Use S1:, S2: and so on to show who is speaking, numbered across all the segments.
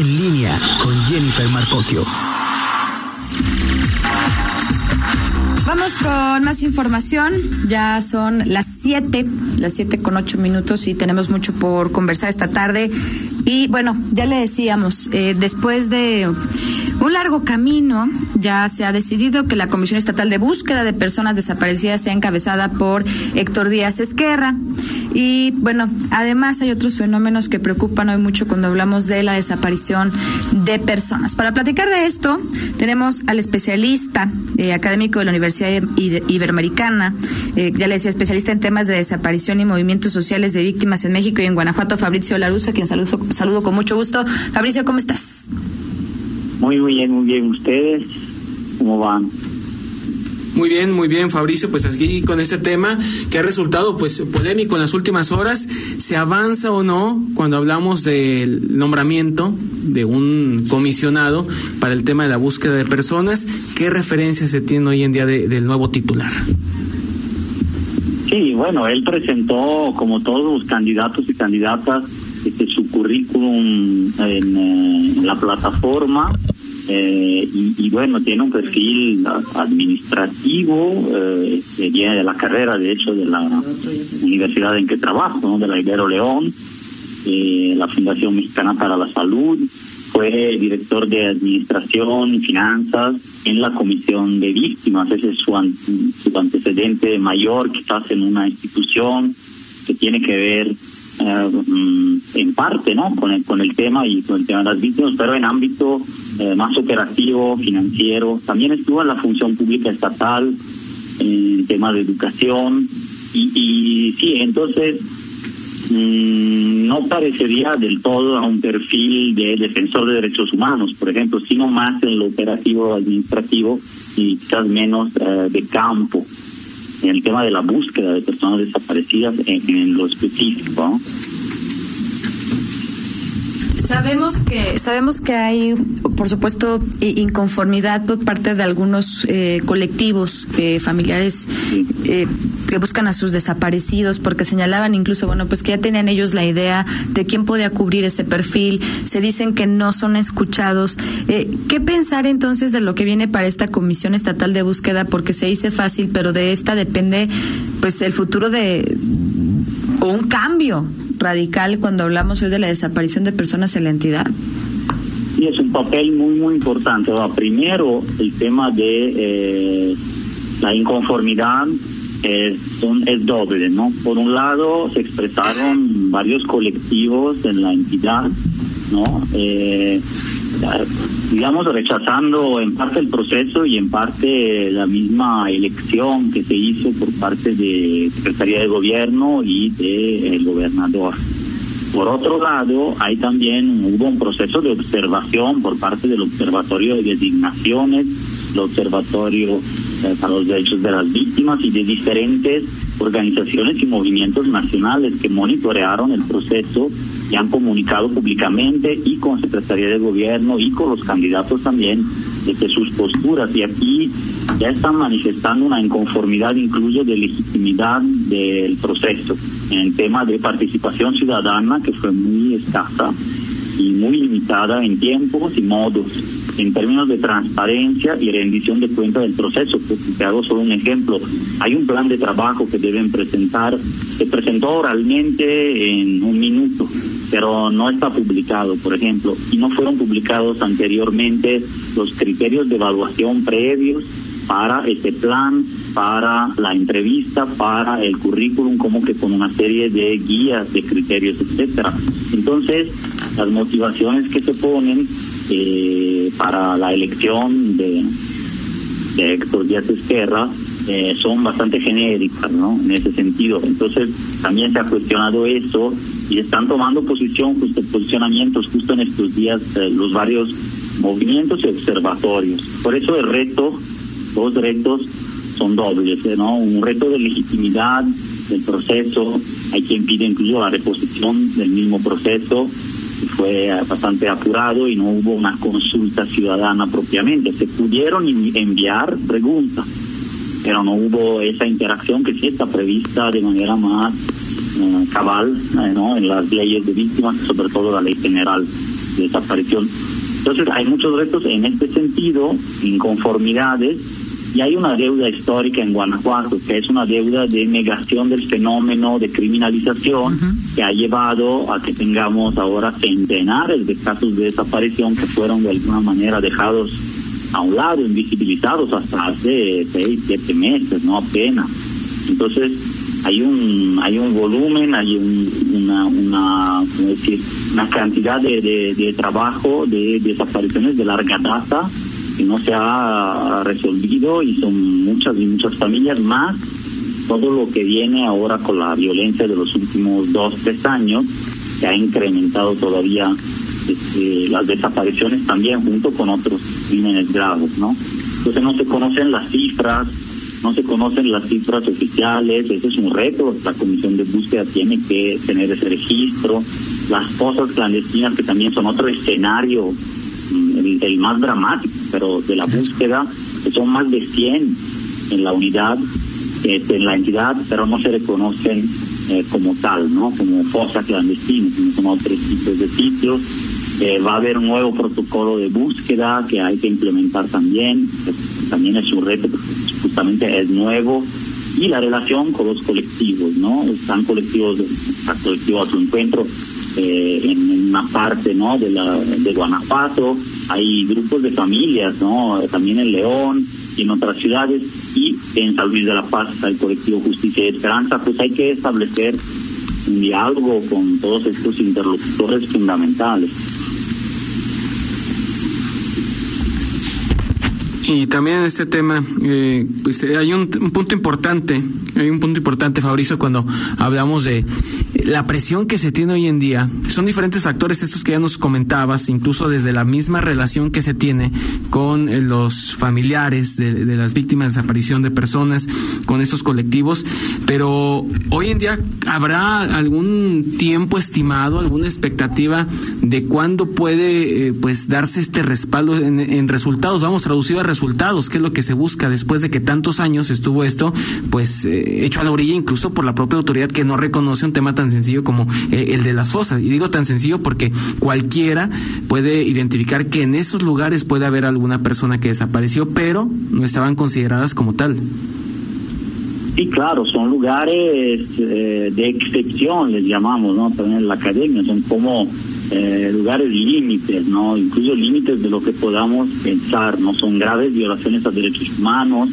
S1: en línea con Jennifer Marcocchio.
S2: Vamos con más información. Ya son las 7, las 7 con 8 minutos y tenemos mucho por conversar esta tarde. Y bueno, ya le decíamos, eh, después de un largo camino, ya se ha decidido que la Comisión Estatal de Búsqueda de Personas Desaparecidas sea encabezada por Héctor Díaz Esquerra. Y bueno, además hay otros fenómenos que preocupan hoy mucho cuando hablamos de la desaparición de personas. Para platicar de esto, tenemos al especialista eh, académico de la Universidad Iberoamericana, eh, ya le decía, especialista en temas de desaparición y movimientos sociales de víctimas en México y en Guanajuato, Fabricio Laruso, a quien saludo, saludo con mucho gusto. Fabricio, ¿cómo estás?
S3: Muy, muy bien, muy bien. ¿Ustedes cómo van?
S4: Muy bien, muy bien, Fabricio. Pues aquí con este tema que ha resultado pues polémico en las últimas horas, ¿se avanza o no cuando hablamos del nombramiento de un comisionado para el tema de la búsqueda de personas? ¿Qué referencias se tiene hoy en día del nuevo titular?
S3: Sí, bueno, él presentó como todos los candidatos y candidatas este, su currículum en, eh, la plataforma eh, y, bueno, tiene un perfil administrativo, eh, viene de la carrera, de hecho, de la universidad en que trabajo, de la Ibero León, eh, la Fundación Mexicana para la Salud, fue director de administración y finanzas en la comisión de víctimas, ese es su, su antecedente mayor quizás en una institución que tiene que ver eh, en parte no con el, con el tema y con el tema de las víctimas, pero en ámbito eh, más operativo, financiero. También estuvo en la función pública estatal, en tema de educación. Y, y sí, entonces mm, no parecería del todo a un perfil de defensor de derechos humanos, por ejemplo, sino más en lo operativo administrativo y quizás menos eh, de campo en el tema de la búsqueda de personas desaparecidas en, en lo específico.
S2: Sabemos que sabemos que hay, por supuesto, inconformidad por parte de algunos eh, colectivos de familiares eh, que buscan a sus desaparecidos, porque señalaban incluso, bueno, pues que ya tenían ellos la idea de quién podía cubrir ese perfil. Se dicen que no son escuchados. Eh, ¿Qué pensar entonces de lo que viene para esta comisión estatal de búsqueda? Porque se dice fácil, pero de esta depende, pues, el futuro de o un cambio radical cuando hablamos hoy de la desaparición de personas en la entidad?
S3: Sí, es un papel muy, muy importante. primero, el tema de eh, la inconformidad es, es doble, ¿no? Por un lado, se expresaron varios colectivos en la entidad, ¿no? Eh, digamos, rechazando en parte el proceso y en parte la misma elección que se hizo por parte de Secretaría de Gobierno y del el gobernador. Por otro lado, hay también hubo un proceso de observación por parte del Observatorio de Designaciones, el Observatorio eh, para los Derechos de las Víctimas y de diferentes organizaciones y movimientos nacionales que monitorearon el proceso y han comunicado públicamente y con Secretaría de Gobierno y con los candidatos también de que sus posturas y aquí ya están manifestando una inconformidad incluso de legitimidad del proceso en el tema de participación ciudadana que fue muy escasa y muy limitada en tiempos y modos en términos de transparencia y rendición de cuenta del proceso. Te hago solo un ejemplo. Hay un plan de trabajo que deben presentar, se presentó oralmente en un minuto, pero no está publicado, por ejemplo, y no fueron publicados anteriormente los criterios de evaluación previos para este plan, para la entrevista, para el currículum, como que con una serie de guías, de criterios, etcétera. Entonces, las motivaciones que se ponen eh, para la elección de, Héctor Díaz Esquerra eh, son bastante genéricas, ¿no? En ese sentido. Entonces, también se ha cuestionado eso y están tomando posición, justo posicionamientos justo en estos días eh, los varios movimientos y observatorios. Por eso el reto, dos retos son dobles, ¿eh? ¿no? Un reto de legitimidad del proceso, hay quien pide incluso la reposición del mismo proceso, fue bastante apurado y no hubo una consulta ciudadana propiamente. Se pudieron enviar preguntas, pero no hubo esa interacción que sí está prevista de manera más eh, cabal ¿no? en las leyes de víctimas, sobre todo la ley general desaparición. Entonces hay muchos retos en este sentido, inconformidades, y hay una deuda histórica en Guanajuato, que es una deuda de negación del fenómeno de criminalización que ha llevado a que tengamos ahora centenares de casos de desaparición que fueron de alguna manera dejados a un lado, invisibilizados hasta hace seis, siete meses, no apenas. Entonces, hay un hay un volumen, hay una una una cantidad de, de, trabajo de desapariciones de larga data que no se ha resolvido y son muchas y muchas familias más. Todo lo que viene ahora con la violencia de los últimos dos tres años que ha incrementado todavía este, las desapariciones también junto con otros crímenes graves no entonces no se conocen las cifras no se conocen las cifras oficiales, ese es un reto, la comisión de búsqueda tiene que tener ese registro, las cosas clandestinas que también son otro escenario, mm, el, más dramático, pero de la búsqueda, que son más de 100 en la unidad, este, en la entidad, pero no se reconocen eh, como tal, ¿no? Como fosa clandestina, como otros tipos de sitios. Eh, va a haber un nuevo protocolo de búsqueda que hay que implementar también, también es un reto justamente es nuevo y la relación con los colectivos, ¿no? Están colectivos, está colectivo a su encuentro eh, en, una parte, ¿no? De la de Guanajuato, hay grupos de familias, ¿no? También en León y en otras ciudades y en San Luis de la Paz está el colectivo Justicia y Esperanza, pues hay que establecer un diálogo con todos estos interlocutores fundamentales.
S4: Y también en este tema, eh, pues eh, hay un, punto importante, hay un punto importante, Fabricio, cuando hablamos de la presión que se tiene hoy en día. Son diferentes factores estos que ya nos comentabas, incluso desde la misma relación que se tiene con eh, los familiares de, las víctimas de desaparición de personas, con esos colectivos. Pero hoy en día, ¿habrá algún tiempo estimado, alguna expectativa de cuándo puede pues darse este respaldo en, en resultados? Vamos, traducido a resultados resultados, que es lo que se busca después de que tantos años estuvo esto, pues eh, hecho a la orilla incluso por la propia autoridad que no reconoce un tema tan sencillo como eh, el de las fosas. Y digo tan sencillo porque cualquiera puede identificar que en esos lugares puede haber alguna persona que desapareció, pero no estaban consideradas como tal.
S3: Sí, claro, son lugares eh, de excepción, les llamamos, ¿no? También en la academia, son como eh, lugares límites, ¿no? Incluso límites de lo que podamos pensar, ¿no? Son graves violaciones a derechos humanos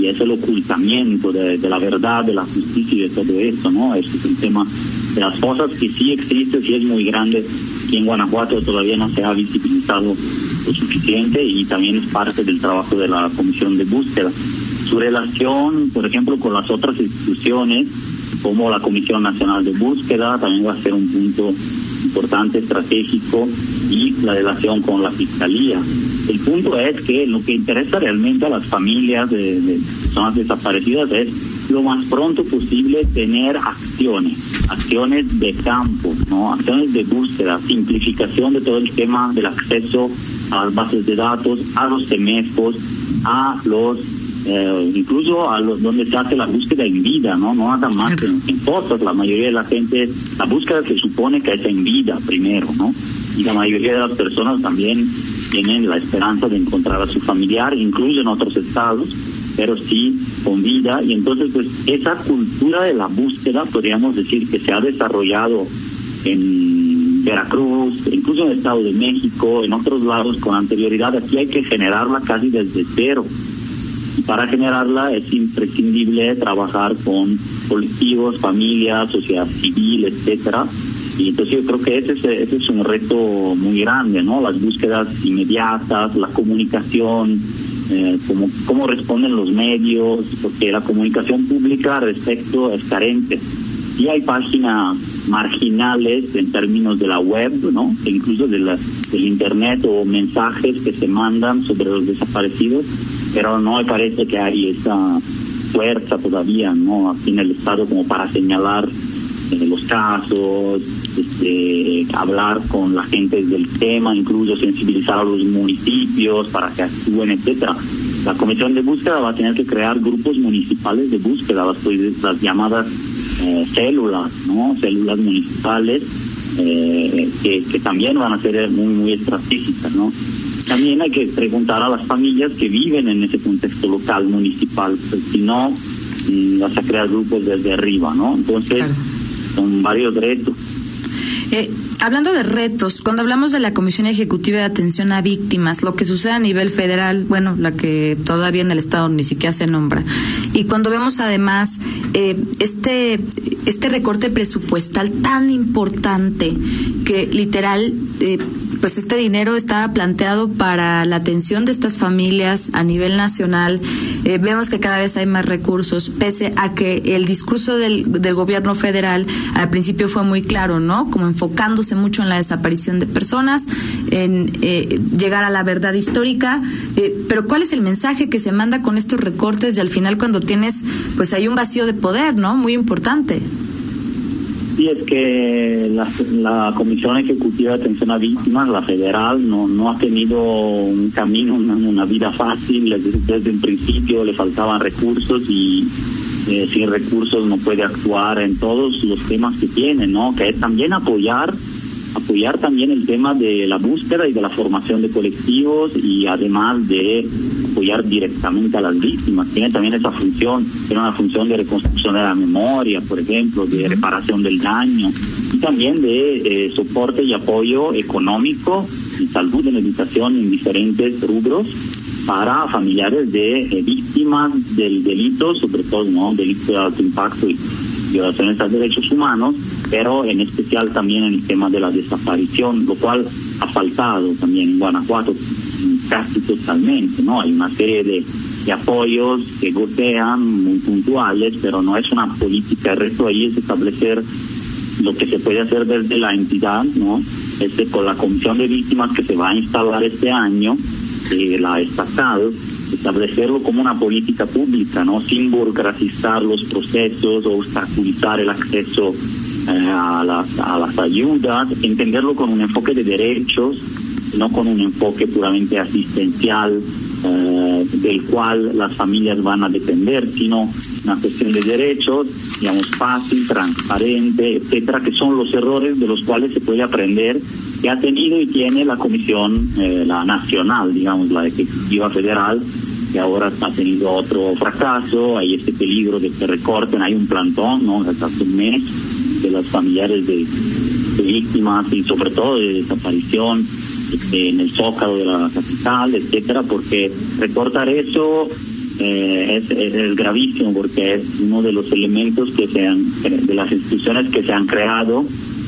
S3: y es el ocultamiento de, la verdad, de la justicia y de todo esto, ¿no? Ese es el tema de las cosas que sí existe, sí es muy grande y en Guanajuato todavía no se ha visibilizado lo suficiente y también es parte del trabajo de la comisión de búsqueda. Su relación, por ejemplo, con las otras instituciones, como la Comisión Nacional de Búsqueda, también va a ser un punto importante, estratégico, y la relación con la Fiscalía. El punto es que lo que interesa realmente a las familias de, personas desaparecidas es lo más pronto posible tener acciones, acciones de campo, ¿no? acciones de búsqueda, simplificación de todo el tema del acceso a las bases de datos, a los semescos, a los eh, incluso a los donde se hace la búsqueda en vida, no no nada más en, en, La mayoría de la gente, la búsqueda se supone que es en vida primero, ¿no? Y la mayoría de las personas también tienen la esperanza de encontrar a su familiar, incluso en otros estados, pero sí con vida. Y entonces, pues, esa cultura de la búsqueda, podríamos decir que se ha desarrollado en Veracruz, incluso en el Estado de México, en otros lados con anterioridad. Aquí hay que generarla casi desde cero para generarla es imprescindible trabajar con colectivos, familias, sociedad civil, etcétera. Y entonces yo creo que ese es, ese es un reto muy grande, ¿no? Las búsquedas inmediatas, la comunicación, eh, cómo, cómo responden los medios, porque la comunicación pública respecto es carente. Y hay páginas marginales en términos de la web, ¿no? E incluso de la, del internet o mensajes que se mandan sobre los desaparecidos pero no me parece que hay esa fuerza todavía, ¿no? Aquí en el Estado como para señalar eh, los casos, este, hablar con la gente del tema, incluso sensibilizar a los municipios para que actúen, etcétera. La comisión de búsqueda va a tener que crear grupos municipales de búsqueda, las, las llamadas eh, células, ¿no? Células municipales eh, que, que, también van a ser muy, muy estratégicas, ¿no? También hay que preguntar a las familias que viven en ese contexto local, municipal, pues, si no, mm, vas a crear grupos desde arriba, ¿no? Entonces, son varios retos.
S2: Eh, hablando de retos, cuando hablamos de la Comisión Ejecutiva de Atención a Víctimas, lo que sucede a nivel federal, bueno, la que todavía en el Estado ni siquiera se nombra, y cuando vemos además eh, este, este recorte presupuestal tan importante que literal eh, pues este dinero estaba planteado para la atención de estas familias a nivel nacional. Eh, vemos que cada vez hay más recursos, pese a que el discurso del, del gobierno federal al principio fue muy claro, ¿no? Como enfocándose mucho en la desaparición de personas, en eh, llegar a la verdad histórica. Eh, pero ¿cuál es el mensaje que se manda con estos recortes y al final cuando tienes, pues hay un vacío de poder, ¿no? Muy importante.
S3: Sí, es que la, la, Comisión Ejecutiva de Atención a Víctimas, la federal, no, no ha tenido un camino, una, vida fácil. Desde, desde un principio le faltaban recursos y eh, sin recursos no puede actuar en todos los temas que tiene, ¿no? Que es también apoyar apoyar también el tema de la búsqueda y de la formación de colectivos y además de apoyar directamente a las víctimas. Tiene también esa función, tiene una función de reconstrucción de la memoria, por ejemplo, de reparación del daño y también de eh, soporte y apoyo económico en salud, en educación, en diferentes rubros para familiares de eh, víctimas del delito, sobre todo no delitos de alto impacto y violaciones a derechos humanos, pero en especial también en el tema de la desaparición, lo cual ha faltado también en Guanajuato casi totalmente, ¿no? Hay una serie de, apoyos que gotean muy puntuales, pero no es una política. El resto ahí es establecer lo que se puede hacer desde la entidad, ¿no? Este, con la comisión de víctimas que se va a instalar este año, eh, la estatal, establecerlo como una política pública, ¿no? Sin burocratizar los procesos obstaculizar el acceso eh, a, las, a las ayudas, entenderlo con un enfoque de derechos, no con un enfoque puramente asistencial eh, del cual las familias van a depender, sino una cuestión de derechos, digamos, fácil, transparente, etcétera, que son los errores de los cuales se puede aprender que ha tenido y tiene la Comisión, eh, la nacional, digamos, la Ejecutiva Federal, que ahora ha tenido otro fracaso, hay este peligro de que recorten, hay un plantón, ¿no? Hasta hace un mes de los familiares de, víctimas y sobre todo de desaparición en el zócalo de la capital, etcétera, porque recortar eso eh, es, gravísimo porque es uno de los elementos que se han, de las instituciones que se han creado,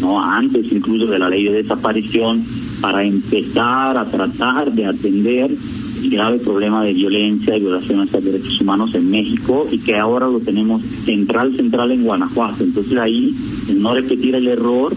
S3: no antes incluso de la ley de desaparición, para empezar a tratar de atender el grave problema de violencia y violaciones a derechos humanos en México y que ahora lo tenemos central, central en Guanajuato. Entonces ahí, no repetir el error,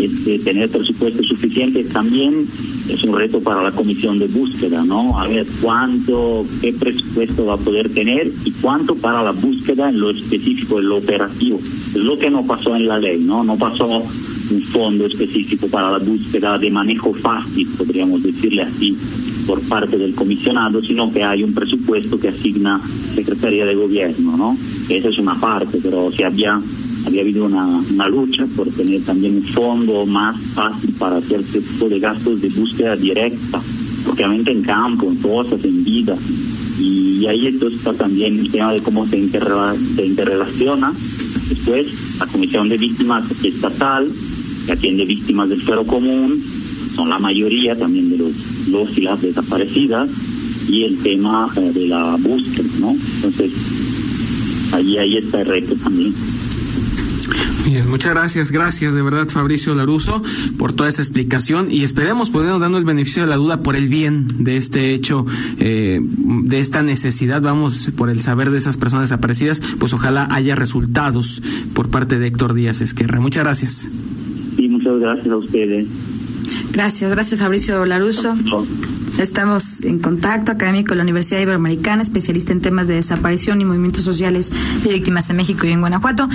S3: este, tener presupuesto suficiente también es un reto para la comisión de búsqueda, ¿no? A ver cuánto, qué presupuesto va a poder tener y cuánto para la búsqueda en lo específico, en lo operativo. Lo que no pasó en la ley, ¿no? No pasó un fondo específico para la búsqueda de manejo fácil, podríamos decirle así, por parte del comisionado, sino que hay un presupuesto que asigna Secretaría de Gobierno, ¿no? Esa es una parte, pero si había había habido una, una, lucha por tener también un fondo más fácil para hacer este tipo de gastos de búsqueda directa, obviamente en campo, en cosas, en vida. Y ahí esto está también el tema de cómo se, interrela se interrelaciona. Después, la Comisión de Víctimas Estatal, que atiende víctimas del fuero común, son la mayoría también de los, los y las desaparecidas, y el tema eh, de la búsqueda, ¿no? Entonces, ahí, ahí está el reto también.
S4: Bien, muchas gracias, gracias de verdad Fabricio Laruso por toda esta explicación y esperemos podernos dando el beneficio de la duda por el bien de este hecho, eh, de esta necesidad, vamos, por el saber de esas personas desaparecidas, pues ojalá haya resultados por parte de Héctor Díaz Esquerra. Muchas gracias.
S3: Sí, muchas gracias a ustedes.
S2: Gracias, gracias Fabricio Laruso. Estamos en contacto, académico de la Universidad Iberoamericana, especialista en temas de desaparición y movimientos sociales de víctimas en México y en Guanajuato.